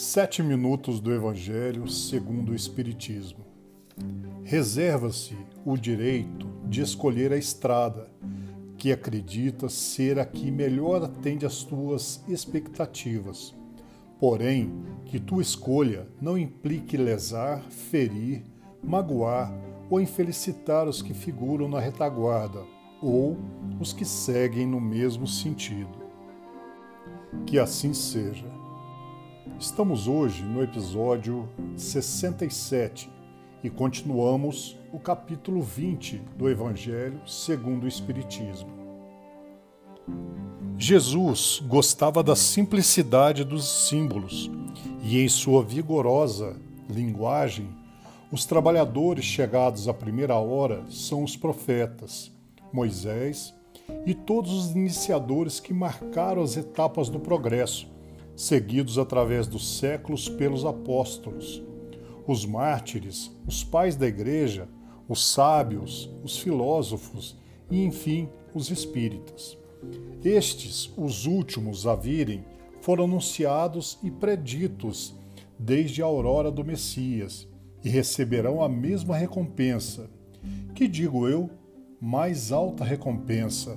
Sete minutos do Evangelho segundo o Espiritismo. Reserva-se o direito de escolher a estrada que acredita ser a que melhor atende às tuas expectativas. Porém, que tua escolha não implique lesar, ferir, magoar ou infelicitar os que figuram na retaguarda ou os que seguem no mesmo sentido. Que assim seja. Estamos hoje no episódio 67 e continuamos o capítulo 20 do Evangelho segundo o Espiritismo. Jesus gostava da simplicidade dos símbolos e, em sua vigorosa linguagem, os trabalhadores chegados à primeira hora são os profetas, Moisés e todos os iniciadores que marcaram as etapas do progresso seguidos através dos séculos pelos apóstolos, os mártires, os pais da igreja, os sábios, os filósofos e, enfim, os espíritas. Estes, os últimos a virem, foram anunciados e preditos desde a aurora do Messias e receberão a mesma recompensa, que digo eu, mais alta recompensa,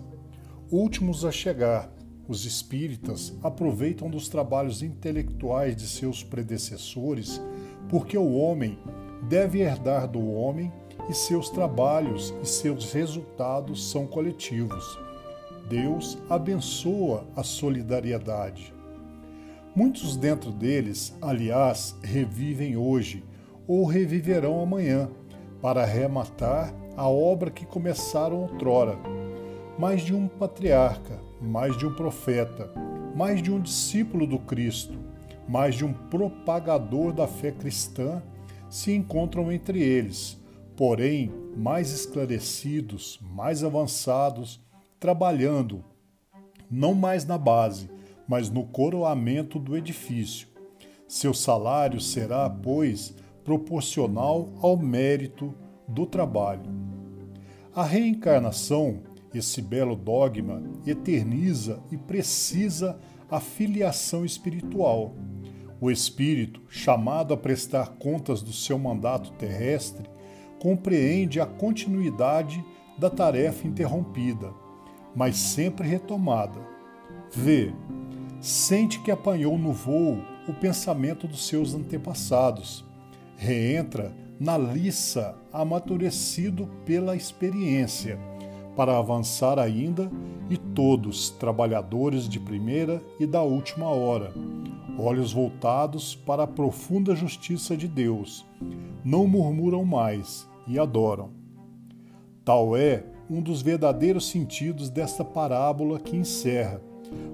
últimos a chegar, os espíritas aproveitam dos trabalhos intelectuais de seus predecessores, porque o homem deve herdar do homem e seus trabalhos e seus resultados são coletivos. Deus abençoa a solidariedade. Muitos dentro deles, aliás, revivem hoje ou reviverão amanhã para arrematar a obra que começaram outrora. Mais de um patriarca, mais de um profeta, mais de um discípulo do Cristo, mais de um propagador da fé cristã se encontram entre eles, porém mais esclarecidos, mais avançados, trabalhando não mais na base, mas no coroamento do edifício. Seu salário será, pois, proporcional ao mérito do trabalho. A reencarnação esse belo dogma eterniza e precisa a filiação espiritual. O espírito, chamado a prestar contas do seu mandato terrestre, compreende a continuidade da tarefa interrompida, mas sempre retomada. Vê, sente que apanhou no voo o pensamento dos seus antepassados. Reentra na liça amadurecido pela experiência para avançar ainda, e todos, trabalhadores de primeira e da última hora, olhos voltados para a profunda justiça de Deus, não murmuram mais e adoram. Tal é um dos verdadeiros sentidos desta parábola que encerra,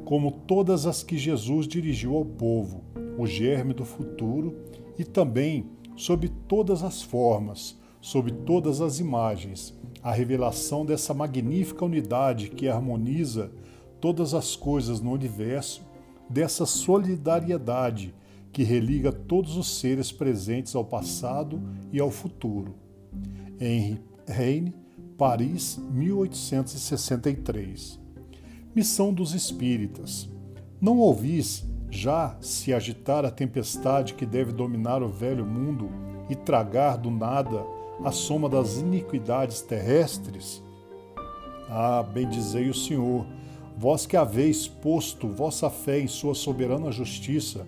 como todas as que Jesus dirigiu ao povo, o germe do futuro e também sob todas as formas, sob todas as imagens, a revelação dessa magnífica unidade que harmoniza todas as coisas no universo, dessa solidariedade que religa todos os seres presentes ao passado e ao futuro. Henri Heine, Paris, 1863. Missão dos Espíritas. Não ouvis já se agitar a tempestade que deve dominar o velho mundo e tragar do nada a soma das iniquidades terrestres? Ah, bendizei o Senhor, vós que haveis posto vossa fé em sua soberana justiça,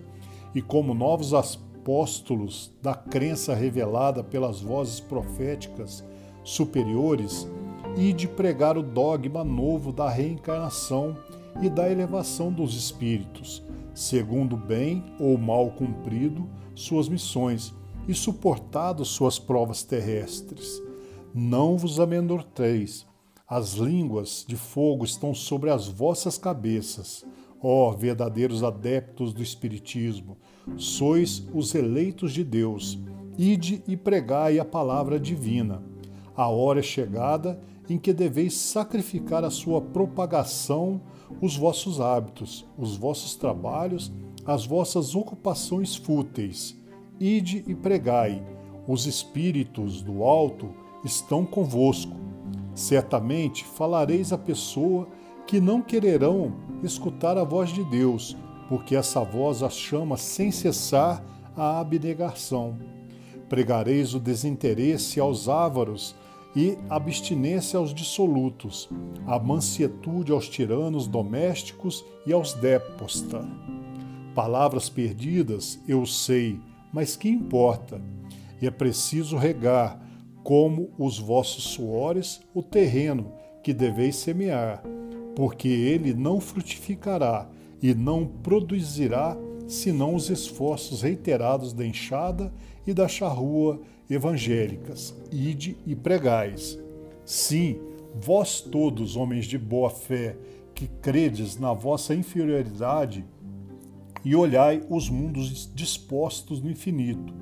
e como novos apóstolos da crença revelada pelas vozes proféticas superiores, e de pregar o dogma novo da reencarnação e da elevação dos espíritos, segundo bem ou mal cumprido suas missões e suportado suas provas terrestres. Não vos amedronteis. As línguas de fogo estão sobre as vossas cabeças. Ó verdadeiros adeptos do Espiritismo, sois os eleitos de Deus. Ide e pregai a palavra divina. A hora é chegada em que deveis sacrificar a sua propagação, os vossos hábitos, os vossos trabalhos, as vossas ocupações fúteis Ide e pregai, os espíritos do alto estão convosco. Certamente falareis a pessoa que não quererão escutar a voz de Deus, porque essa voz as chama sem cessar à abnegação. Pregareis o desinteresse aos ávaros e abstinência aos dissolutos, a mansietude aos tiranos domésticos e aos déposta. Palavras perdidas, eu sei, mas que importa? E é preciso regar, como os vossos suores, o terreno que deveis semear, porque ele não frutificará e não produzirá senão os esforços reiterados da enxada e da charrua evangélicas. Ide e pregais. Sim, vós todos, homens de boa fé, que credes na vossa inferioridade, e olhai os mundos dispostos no infinito.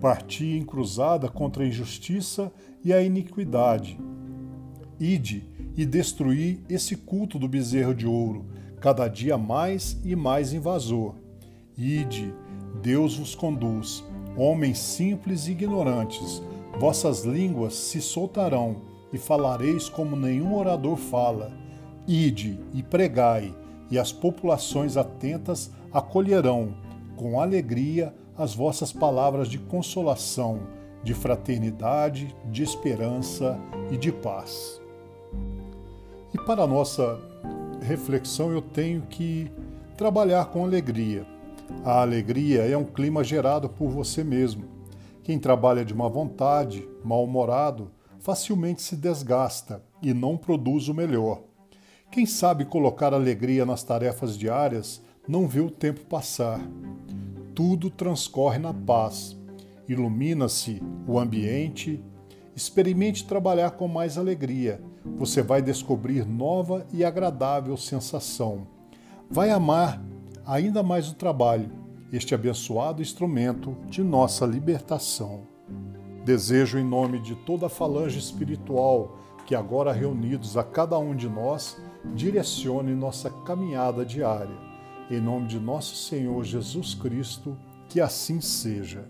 Parti em cruzada contra a injustiça e a iniquidade. Ide e destruí esse culto do bezerro de ouro, cada dia mais e mais invasor. Ide, Deus vos conduz Homens simples e ignorantes, vossas línguas se soltarão e falareis como nenhum orador fala. Ide e pregai, e as populações atentas acolherão com alegria as vossas palavras de consolação, de fraternidade, de esperança e de paz. E para a nossa reflexão, eu tenho que trabalhar com alegria a alegria é um clima gerado por você mesmo. Quem trabalha de má vontade, mal-humorado, facilmente se desgasta e não produz o melhor. Quem sabe colocar alegria nas tarefas diárias não vê o tempo passar. Tudo transcorre na paz. Ilumina-se o ambiente. Experimente trabalhar com mais alegria. Você vai descobrir nova e agradável sensação. Vai amar ainda mais o trabalho, este abençoado instrumento de nossa libertação. Desejo, em nome de toda a falange espiritual que agora reunidos a cada um de nós, direcione nossa caminhada diária. Em nome de nosso Senhor Jesus Cristo, que assim seja.